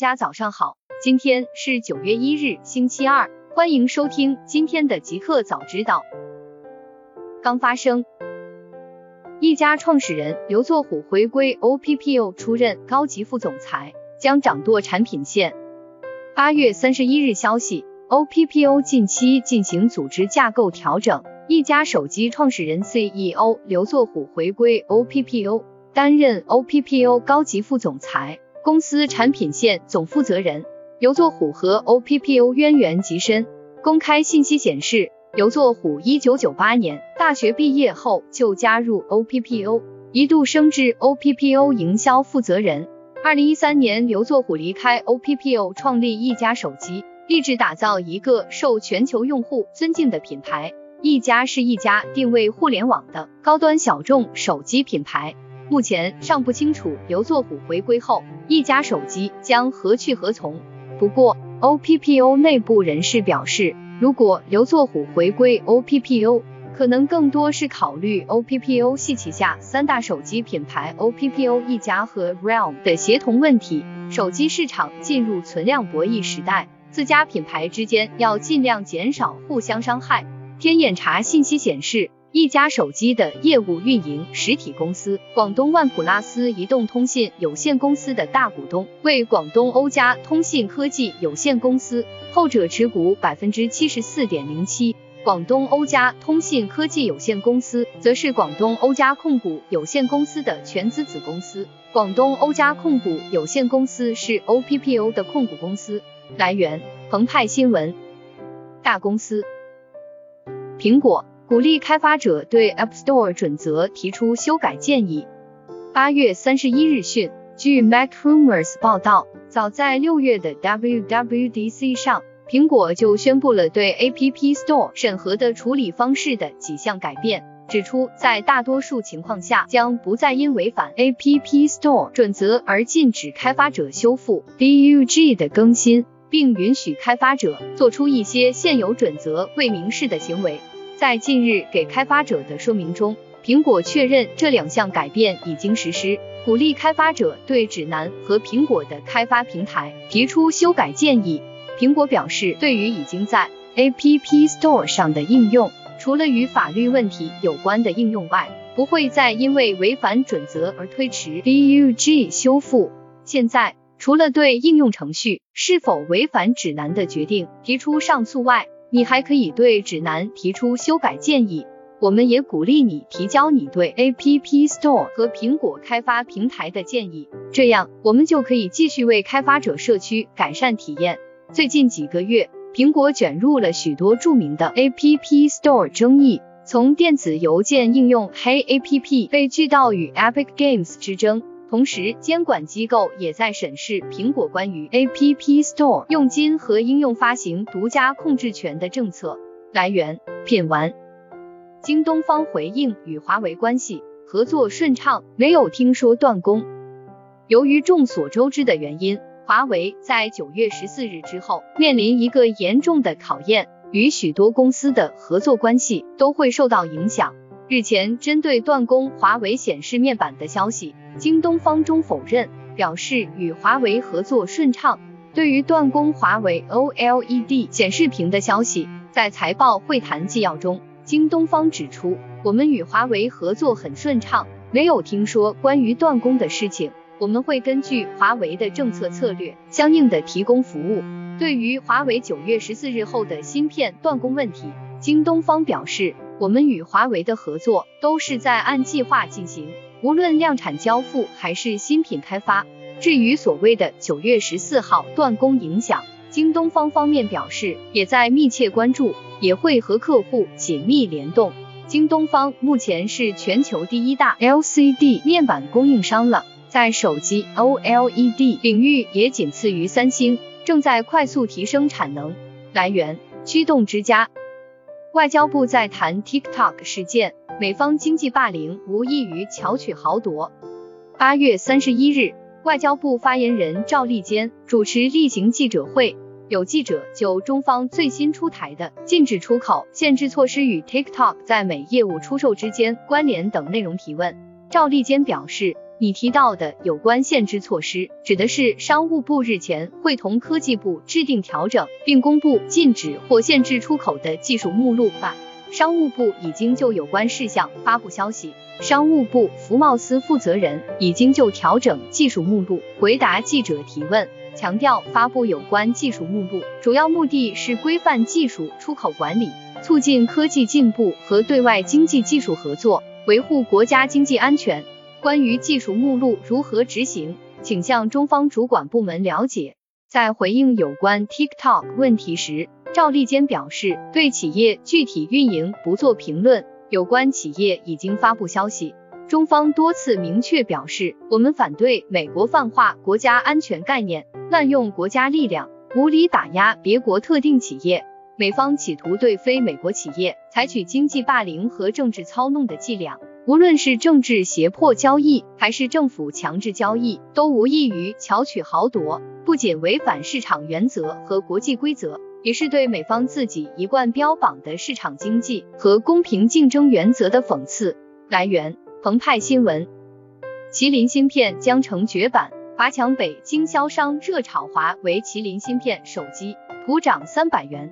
家早上好，今天是九月一日，星期二，欢迎收听今天的极客早知道。刚发生，一家创始人刘作虎回归 OPPO 出任高级副总裁，将掌舵产品线。八月三十一日消息，OPPO 近期进行组织架构调整，一加手机创始人 CEO 刘作虎回归 OPPO，担任 OPPO 高级副总裁。公司产品线总负责人刘作虎和 OPPO 渊源极深。公开信息显示，刘作虎一九九八年大学毕业后就加入 OPPO，一度升至 OPPO 营销负责人。二零一三年，刘作虎离开 OPPO，创立一家手机，立志打造一个受全球用户尊敬的品牌。一家是一家定位互联网的高端小众手机品牌。目前尚不清楚刘作虎回归后，一加手机将何去何从。不过，OPPO 内部人士表示，如果刘作虎回归 OPPO，可能更多是考虑 OPPO 系旗下三大手机品牌 OPPO 一加和 Realme 的协同问题。手机市场进入存量博弈时代，自家品牌之间要尽量减少互相伤害。天眼查信息显示。一家手机的业务运营实体公司广东万普拉斯移动通信有限公司的大股东为广东欧加通信科技有限公司，后者持股百分之七十四点零七。广东欧加通信科技有限公司则是广东欧加控股有限公司的全资子公司。广东欧加控股有限公司是 OPPO 的控股公司。来源：澎湃新闻。大公司，苹果。鼓励开发者对 App Store 准则提出修改建议。八月三十一日讯，据 MacRumors 报道，早在六月的 WWDC 上，苹果就宣布了对 App Store 审核的处理方式的几项改变，指出在大多数情况下将不再因违反 App Store 准则而禁止开发者修复 bug 的更新，并允许开发者做出一些现有准则未明示的行为。在近日给开发者的说明中，苹果确认这两项改变已经实施，鼓励开发者对指南和苹果的开发平台提出修改建议。苹果表示，对于已经在 App Store 上的应用，除了与法律问题有关的应用外，不会再因为违反准则而推迟 bug 修复。现在，除了对应用程序是否违反指南的决定提出上诉外，你还可以对指南提出修改建议，我们也鼓励你提交你对 App Store 和苹果开发平台的建议，这样我们就可以继续为开发者社区改善体验。最近几个月，苹果卷入了许多著名的 App Store 争议，从电子邮件应用 Hey App 被拒到与 Epic Games 之争。同时，监管机构也在审视苹果关于 App Store 佣金和应用发行独家控制权的政策。来源：品玩。京东方回应与华为关系合作顺畅，没有听说断供。由于众所周知的原因，华为在九月十四日之后面临一个严重的考验，与许多公司的合作关系都会受到影响。日前，针对断供华为显示面板的消息，京东方中否认，表示与华为合作顺畅。对于断供华为 OLED 显示屏的消息，在财报会谈纪要中，京东方指出，我们与华为合作很顺畅，没有听说关于断供的事情。我们会根据华为的政策策略，相应的提供服务。对于华为九月十四日后的芯片断供问题，京东方表示。我们与华为的合作都是在按计划进行，无论量产交付还是新品开发。至于所谓的九月十四号断供影响，京东方方面表示也在密切关注，也会和客户紧密联动。京东方目前是全球第一大 LCD 面板供应商了，在手机 OLED 领域也仅次于三星，正在快速提升产能。来源：驱动之家。外交部在谈 TikTok 事件，美方经济霸凌无异于巧取豪夺。八月三十一日，外交部发言人赵立坚主持例行记者会，有记者就中方最新出台的禁止出口限制措施与 TikTok 在美业务出售之间关联等内容提问。赵立坚表示，你提到的有关限制措施，指的是商务部日前会同科技部制定调整并公布禁止或限制出口的技术目录吧？商务部已经就有关事项发布消息，商务部服贸司负责人已经就调整技术目录回答记者提问，强调发布有关技术目录主要目的是规范技术出口管理，促进科技进步和对外经济技术合作，维护国家经济安全。关于技术目录如何执行，请向中方主管部门了解。在回应有关 TikTok 问题时，赵立坚表示，对企业具体运营不做评论。有关企业已经发布消息，中方多次明确表示，我们反对美国泛化国家安全概念，滥用国家力量，无理打压别国特定企业。美方企图对非美国企业采取经济霸凌和政治操弄的伎俩。无论是政治胁迫交易，还是政府强制交易，都无异于巧取豪夺，不仅违反市场原则和国际规则，也是对美方自己一贯标榜的市场经济和公平竞争原则的讽刺。来源：澎湃新闻。麒麟芯片将成绝版，华强北经销商热炒华为麒麟芯片手机普涨三百元。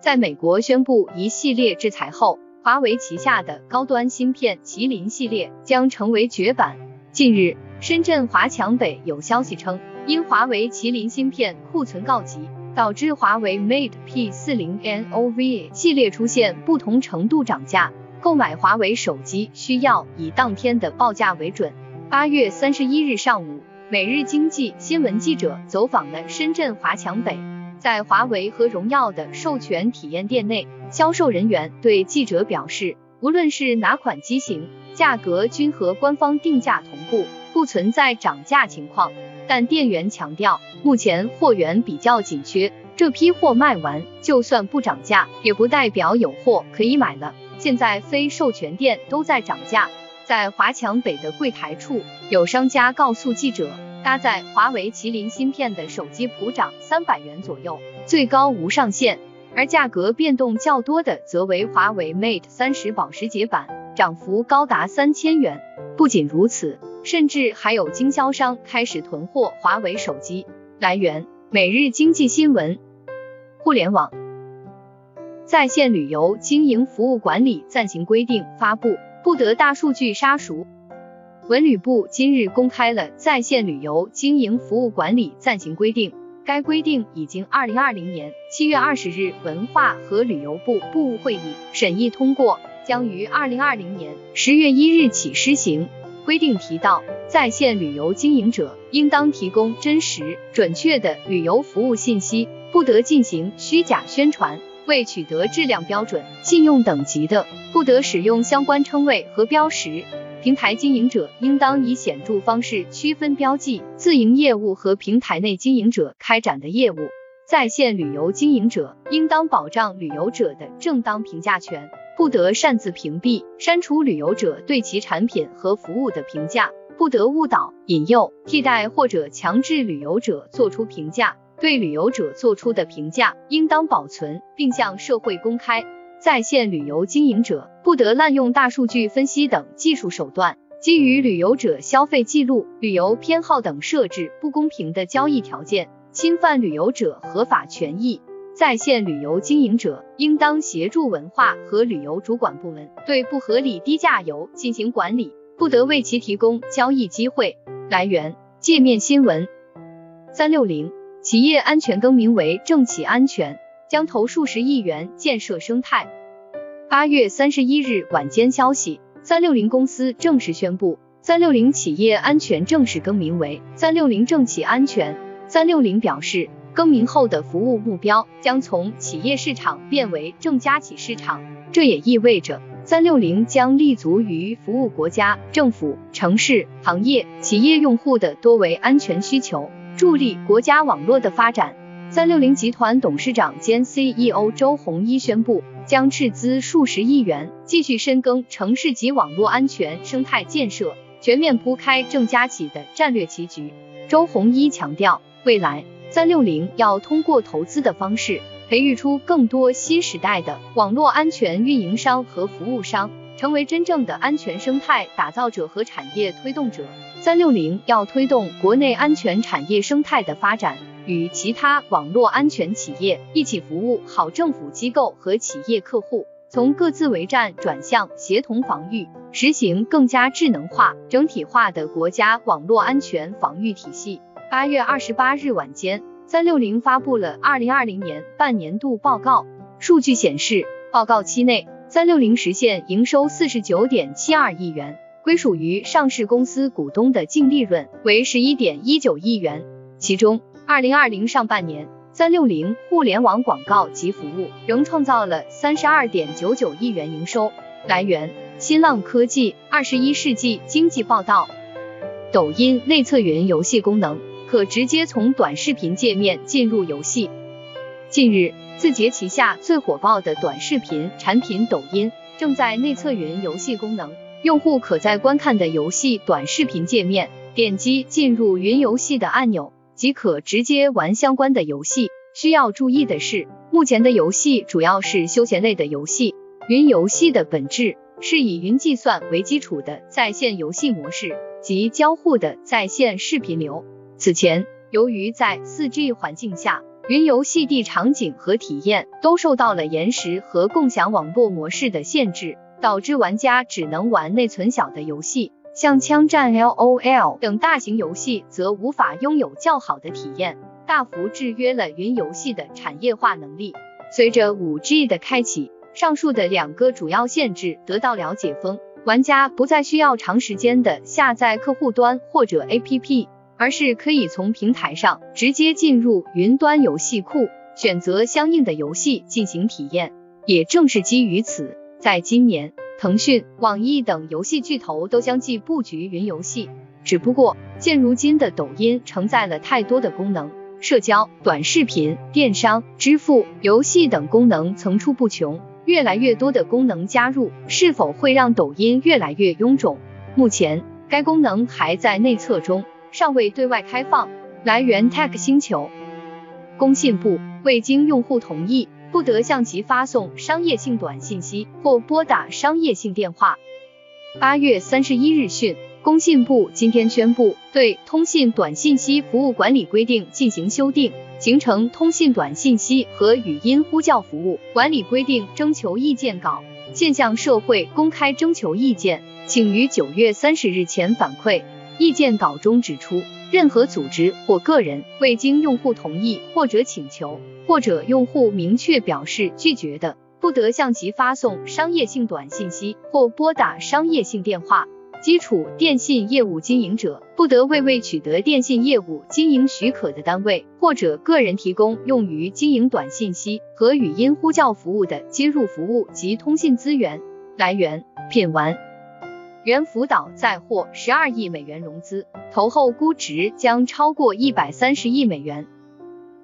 在美国宣布一系列制裁后。华为旗下的高端芯片麒麟系列将成为绝版。近日，深圳华强北有消息称，因华为麒麟芯片库存告急，导致华为 Mate P40 Nov 系列出现不同程度涨价。购买华为手机需要以当天的报价为准。八月三十一日上午，每日经济新闻记者走访了深圳华强北，在华为和荣耀的授权体验店内。销售人员对记者表示，无论是哪款机型，价格均和官方定价同步，不存在涨价情况。但店员强调，目前货源比较紧缺，这批货卖完，就算不涨价，也不代表有货可以买了。现在非授权店都在涨价。在华强北的柜台处，有商家告诉记者，搭载华为麒麟芯片的手机普涨三百元左右，最高无上限。而价格变动较多的，则为华为 Mate 三十保时捷版，涨幅高达三千元。不仅如此，甚至还有经销商开始囤货华为手机。来源：每日经济新闻。互联网在线旅游经营服务管理暂行规定发布，不得大数据杀熟。文旅部今日公开了在线旅游经营服务管理暂行规定。该规定已经二零二零年七月二十日文化和旅游部部务会议审议通过，将于二零二零年十月一日起施行。规定提到，在线旅游经营者应当提供真实准确的旅游服务信息，不得进行虚假宣传。未取得质量标准、信用等级的，不得使用相关称谓和标识。平台经营者应当以显著方式区分标记自营业务和平台内经营者开展的业务。在线旅游经营者应当保障旅游者的正当评价权，不得擅自屏蔽、删除旅游者对其产品和服务的评价，不得误导、引诱、替代或者强制旅游者做出评价。对旅游者做出的评价应当保存并向社会公开。在线旅游经营者不得滥用大数据分析等技术手段，基于旅游者消费记录、旅游偏好等设置不公平的交易条件，侵犯旅游者合法权益。在线旅游经营者应当协助文化和旅游主管部门对不合理低价游进行管理，不得为其提供交易机会。来源：界面新闻。三六零企业安全更名为政企安全。将投数十亿元建设生态。八月三十一日晚间消息，三六零公司正式宣布，三六零企业安全正式更名为三六零政企安全。三六零表示，更名后的服务目标将从企业市场变为政家企市场，这也意味着三六零将立足于服务国家、政府、城市、行业、企业用户的多维安全需求，助力国家网络的发展。三六零集团董事长兼 CEO 周鸿祎宣布，将斥资数十亿元，继续深耕城市级网络安全生态建设，全面铺开正家企的战略棋局。周鸿祎强调，未来三六零要通过投资的方式，培育出更多新时代的网络安全运营商和服务商，成为真正的安全生态打造者和产业推动者。三六零要推动国内安全产业生态的发展，与其他网络安全企业一起服务好政府机构和企业客户，从各自为战转向协同防御，实行更加智能化、整体化的国家网络安全防御体系。八月二十八日晚间，三六零发布了二零二零年半年度报告。数据显示，报告期内，三六零实现营收四十九点七二亿元，归属于上市公司股东的净利润为十一点一九亿元。其中，二零二零上半年，三六零互联网广告及服务仍创造了三十二点九九亿元营收。来源：新浪科技。二十一世纪经济报道。抖音内测云游戏功能。可直接从短视频界面进入游戏。近日，字节旗下最火爆的短视频产品抖音正在内测云游戏功能，用户可在观看的游戏短视频界面点击进入云游戏的按钮，即可直接玩相关的游戏。需要注意的是，目前的游戏主要是休闲类的游戏，云游戏的本质是以云计算为基础的在线游戏模式及交互的在线视频流。此前，由于在 4G 环境下，云游戏地场景和体验都受到了延时和共享网络模式的限制，导致玩家只能玩内存小的游戏，像枪战、LOL 等大型游戏则无法拥有较好的体验，大幅制约了云游戏的产业化能力。随着 5G 的开启，上述的两个主要限制得到了解封，玩家不再需要长时间的下载客户端或者 APP。而是可以从平台上直接进入云端游戏库，选择相应的游戏进行体验。也正是基于此，在今年，腾讯、网易等游戏巨头都相继布局云游戏。只不过，现如今的抖音承载了太多的功能，社交、短视频、电商、支付、游戏等功能层出不穷，越来越多的功能加入，是否会让抖音越来越臃肿？目前，该功能还在内测中。尚未对外开放。来源：Tech 星球。工信部未经用户同意，不得向其发送商业性短信息或拨打商业性电话。八月三十一日讯，工信部今天宣布对《通信短信息服务管理规定》进行修订，形成《通信短信息和语音呼叫服务管理规定》征求意见稿，现向社会公开征求意见，请于九月三十日前反馈。意见稿中指出，任何组织或个人未经用户同意或者请求，或者用户明确表示拒绝的，不得向其发送商业性短信息或拨打商业性电话。基础电信业务经营者不得为未取得电信业务经营许可的单位或者个人提供用于经营短信息和语音呼叫服务的接入服务及通信资源。来源：品玩。猿辅导再获十二亿美元融资，投后估值将超过一百三十亿美元。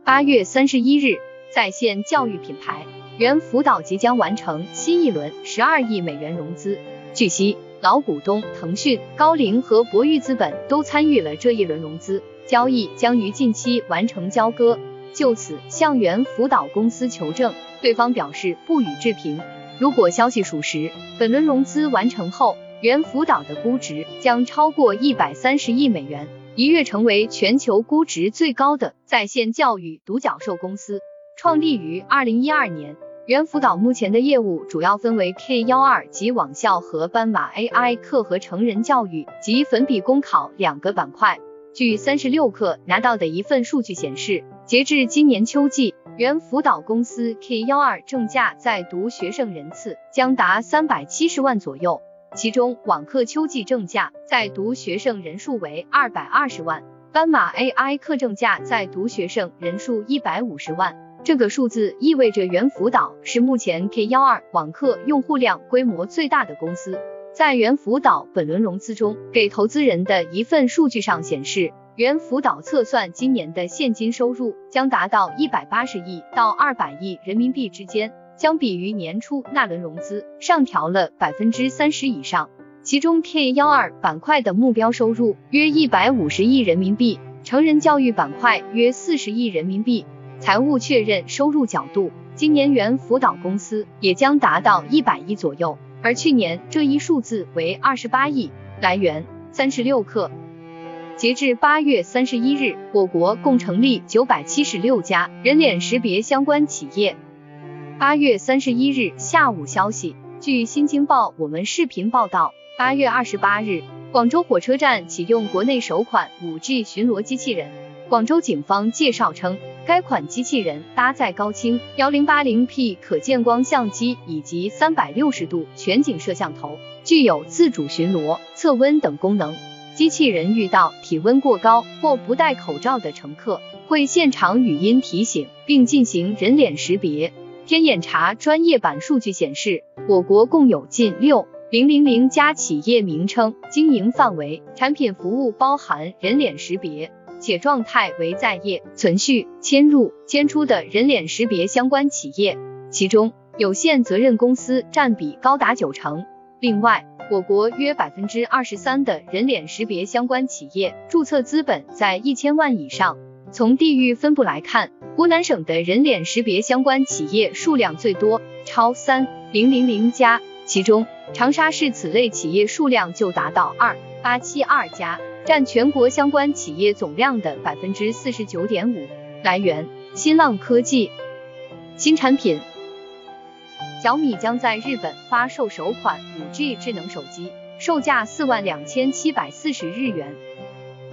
八月三十一日，在线教育品牌猿辅导即将完成新一轮十二亿美元融资。据悉，老股东腾讯、高瓴和博裕资本都参与了这一轮融资，交易将于近期完成交割。就此向猿辅导公司求证，对方表示不予置评。如果消息属实，本轮融资完成后，猿辅导的估值将超过一百三十亿美元，一跃成为全球估值最高的在线教育独角兽公司。创立于二零一二年，猿辅导目前的业务主要分为 K 幺二及网校和斑马 AI 课和成人教育及粉笔公考两个板块。据三十六氪拿到的一份数据显示，截至今年秋季，猿辅导公司 K 幺二正价在读学生人次将达三百七十万左右。其中，网课秋季正价在读学生人数为二百二十万，斑马 AI 课正价在读学生人数一百五十万。这个数字意味着猿辅导是目前 K 幺二网课用户量规模最大的公司。在猿辅导本轮融资中，给投资人的一份数据上显示，猿辅导测算今年的现金收入将达到一百八十亿到二百亿人民币之间。相比于年初那轮融资，上调了百分之三十以上。其中 K 幺二板块的目标收入约一百五十亿人民币，成人教育板块约四十亿人民币。财务确认收入角度，今年原辅导公司也将达到一百亿左右，而去年这一数字为二十八亿。来源：三十六氪。截至八月三十一日，我国共成立九百七十六家人脸识别相关企业。八月三十一日下午消息，据新京报我们视频报道，八月二十八日，广州火车站启用国内首款五 G 巡逻机器人。广州警方介绍称，该款机器人搭载高清幺零八零 P 可见光相机以及三百六十度全景摄像头，具有自主巡逻、测温等功能。机器人遇到体温过高或不戴口罩的乘客，会现场语音提醒，并进行人脸识别。天眼查专业版数据显示，我国共有近六零零零家企业名称、经营范围、产品服务包含人脸识别，且状态为在业、存续、迁入、迁出的人脸识别相关企业，其中有限责任公司占比高达九成。另外，我国约百分之二十三的人脸识别相关企业注册资本在一千万以上。从地域分布来看，湖南省的人脸识别相关企业数量最多，超三零零零家，其中长沙市此类企业数量就达到二八七二家，占全国相关企业总量的百分之四十九点五。来源：新浪科技。新产品。小米将在日本发售首款 5G 智能手机，售价四万两千七百四十日元。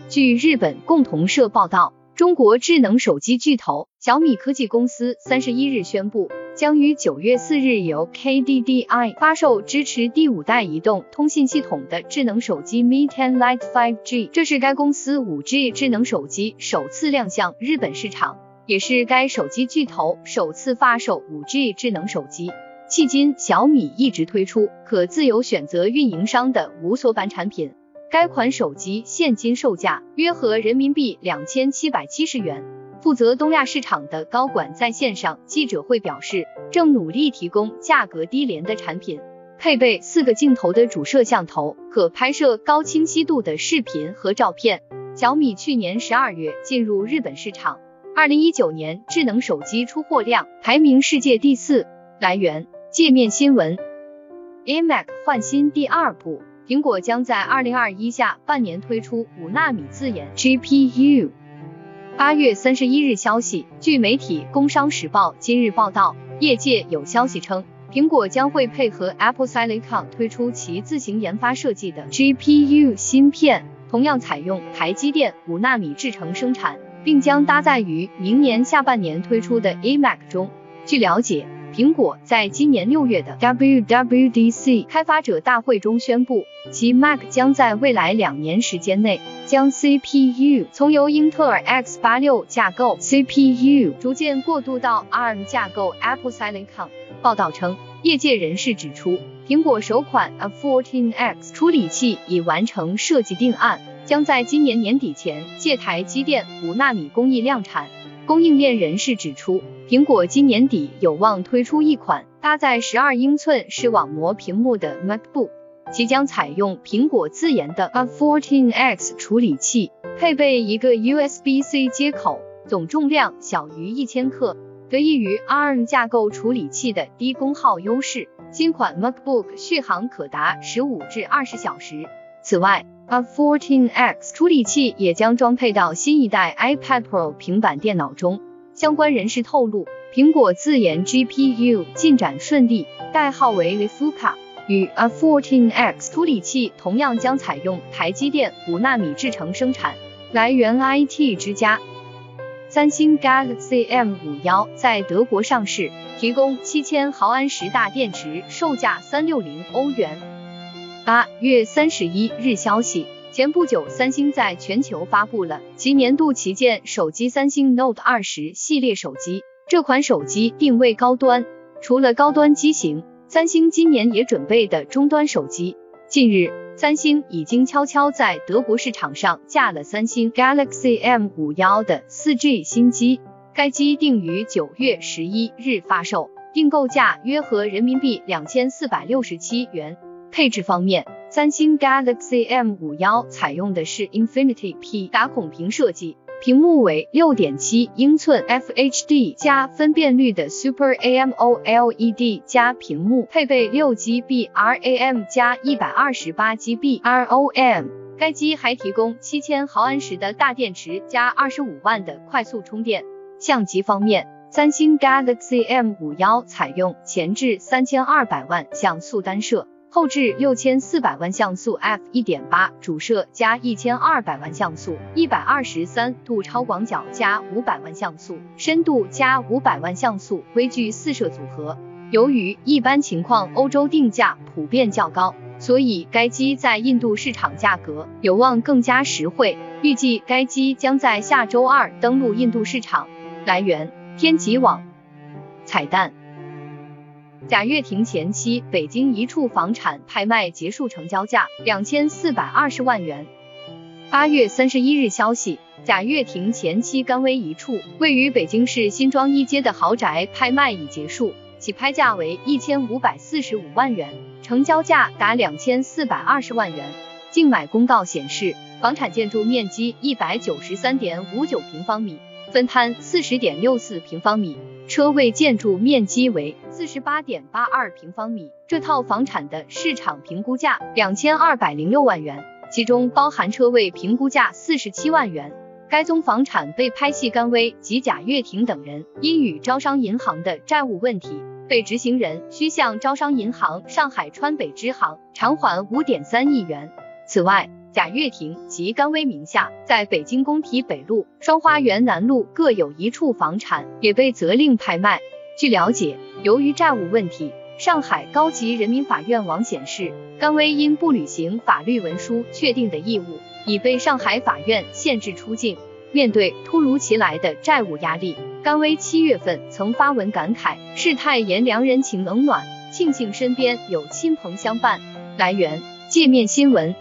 据日本共同社报道，中国智能手机巨头小米科技公司三十一日宣布，将于九月四日由 KDDI 发售支持第五代移动通信系统的智能手机 Mi 10 Lite 5G，这是该公司 5G 智能手机首次亮相日本市场，也是该手机巨头首次发售 5G 智能手机。迄今，小米一直推出可自由选择运营商的无锁版产品。该款手机现金售价约合人民币两千七百七十元。负责东亚市场的高管在线上记者会表示，正努力提供价格低廉的产品。配备四个镜头的主摄像头，可拍摄高清晰度的视频和照片。小米去年十二月进入日本市场，二零一九年智能手机出货量排名世界第四。来源。界面新闻，iMac 换新第二步，苹果将在二零二一下半年推出五纳米自研 GPU。八月三十一日消息，据媒体工商时报今日报道，业界有消息称，苹果将会配合 Apple Silicon 推出其自行研发设计的 GPU 芯片，同样采用台积电五纳米制程生产，并将搭载于明年下半年推出的 iMac 中。据了解。苹果在今年六月的 WWDC 开发者大会中宣布，其 Mac 将在未来两年时间内将 CPU 从由英特尔 X86 架构 CPU 逐渐过渡到 ARM 架构 Apple Silicon。报道称，业界人士指出，苹果首款 A14X 处理器已完成设计定案，将在今年年底前借台积电五纳米工艺量产。供应链人士指出，苹果今年底有望推出一款搭载十二英寸视网膜屏幕的 MacBook，其将采用苹果自研的 A14X 处理器，配备一个 USB-C 接口，总重量小于一千克。得益于 ARM 架构处理器的低功耗优势，新款 MacBook 续航可达十五至二十小时。此外，A14X 处理器也将装配到新一代 iPad Pro 平板电脑中。相关人士透露，苹果自研 GPU 进展顺利，代号为 l i f u k a 与 A14X 处理器同样将采用台积电五纳米制程生产。来源：IT 之家。三星 Galaxy M51 在德国上市，提供七千毫安时大电池，售价三六零欧元。八月三十一日消息，前不久，三星在全球发布了其年度旗舰手机三星 Note 二十系列手机。这款手机定位高端，除了高端机型，三星今年也准备的中端手机。近日，三星已经悄悄在德国市场上架了三星 Galaxy M 五幺的四 G 新机，该机定于九月十一日发售，订购价约合人民币两千四百六十七元。配置方面，三星 Galaxy M51 采用的是 Infinity P 打孔屏设计，屏幕为六点七英寸 FHD 加分辨率的 Super AMOLED 加屏幕，配备六 GB RAM 加一百二十八 GB ROM。该机还提供七千毫安时的大电池加二十五万的快速充电。相机方面，三星 Galaxy M 五幺采用前置三千二百万像素单摄。后置六千四百万像素 f 一点八主摄加一千二百万像素，一百二十三度超广角加五百万像素，深度加五百万像素微距四摄组合。由于一般情况欧洲定价普遍较高，所以该机在印度市场价格有望更加实惠。预计该机将在下周二登陆印度市场。来源：天极网。彩蛋。贾跃亭前妻北京一处房产拍卖结束，成交价两千四百二十万元。八月三十一日消息，贾跃亭前妻甘薇一处位于北京市新庄一街的豪宅拍卖已结束，起拍价为一千五百四十五万元，成交价达两千四百二十万元。竞买公告显示，房产建筑面积一百九十三点五九平方米，分摊四十点六四平方米。车位建筑面积为四十八点八二平方米，这套房产的市场评估价两千二百零六万元，其中包含车位评估价四十七万元。该宗房产被拍系甘薇及贾跃亭等人因与招商银行的债务问题，被执行人需向招商银行上海川北支行偿还五点三亿元。此外，贾跃亭及甘薇名下在北京工体北路、双花园南路各有一处房产也被责令拍卖。据了解，由于债务问题，上海高级人民法院网显示，甘薇因不履行法律文书确定的义务，已被上海法院限制出境。面对突如其来的债务压力，甘薇七月份曾发文感慨：“世态炎凉，人情冷暖，庆幸身边有亲朋相伴。”来源：界面新闻。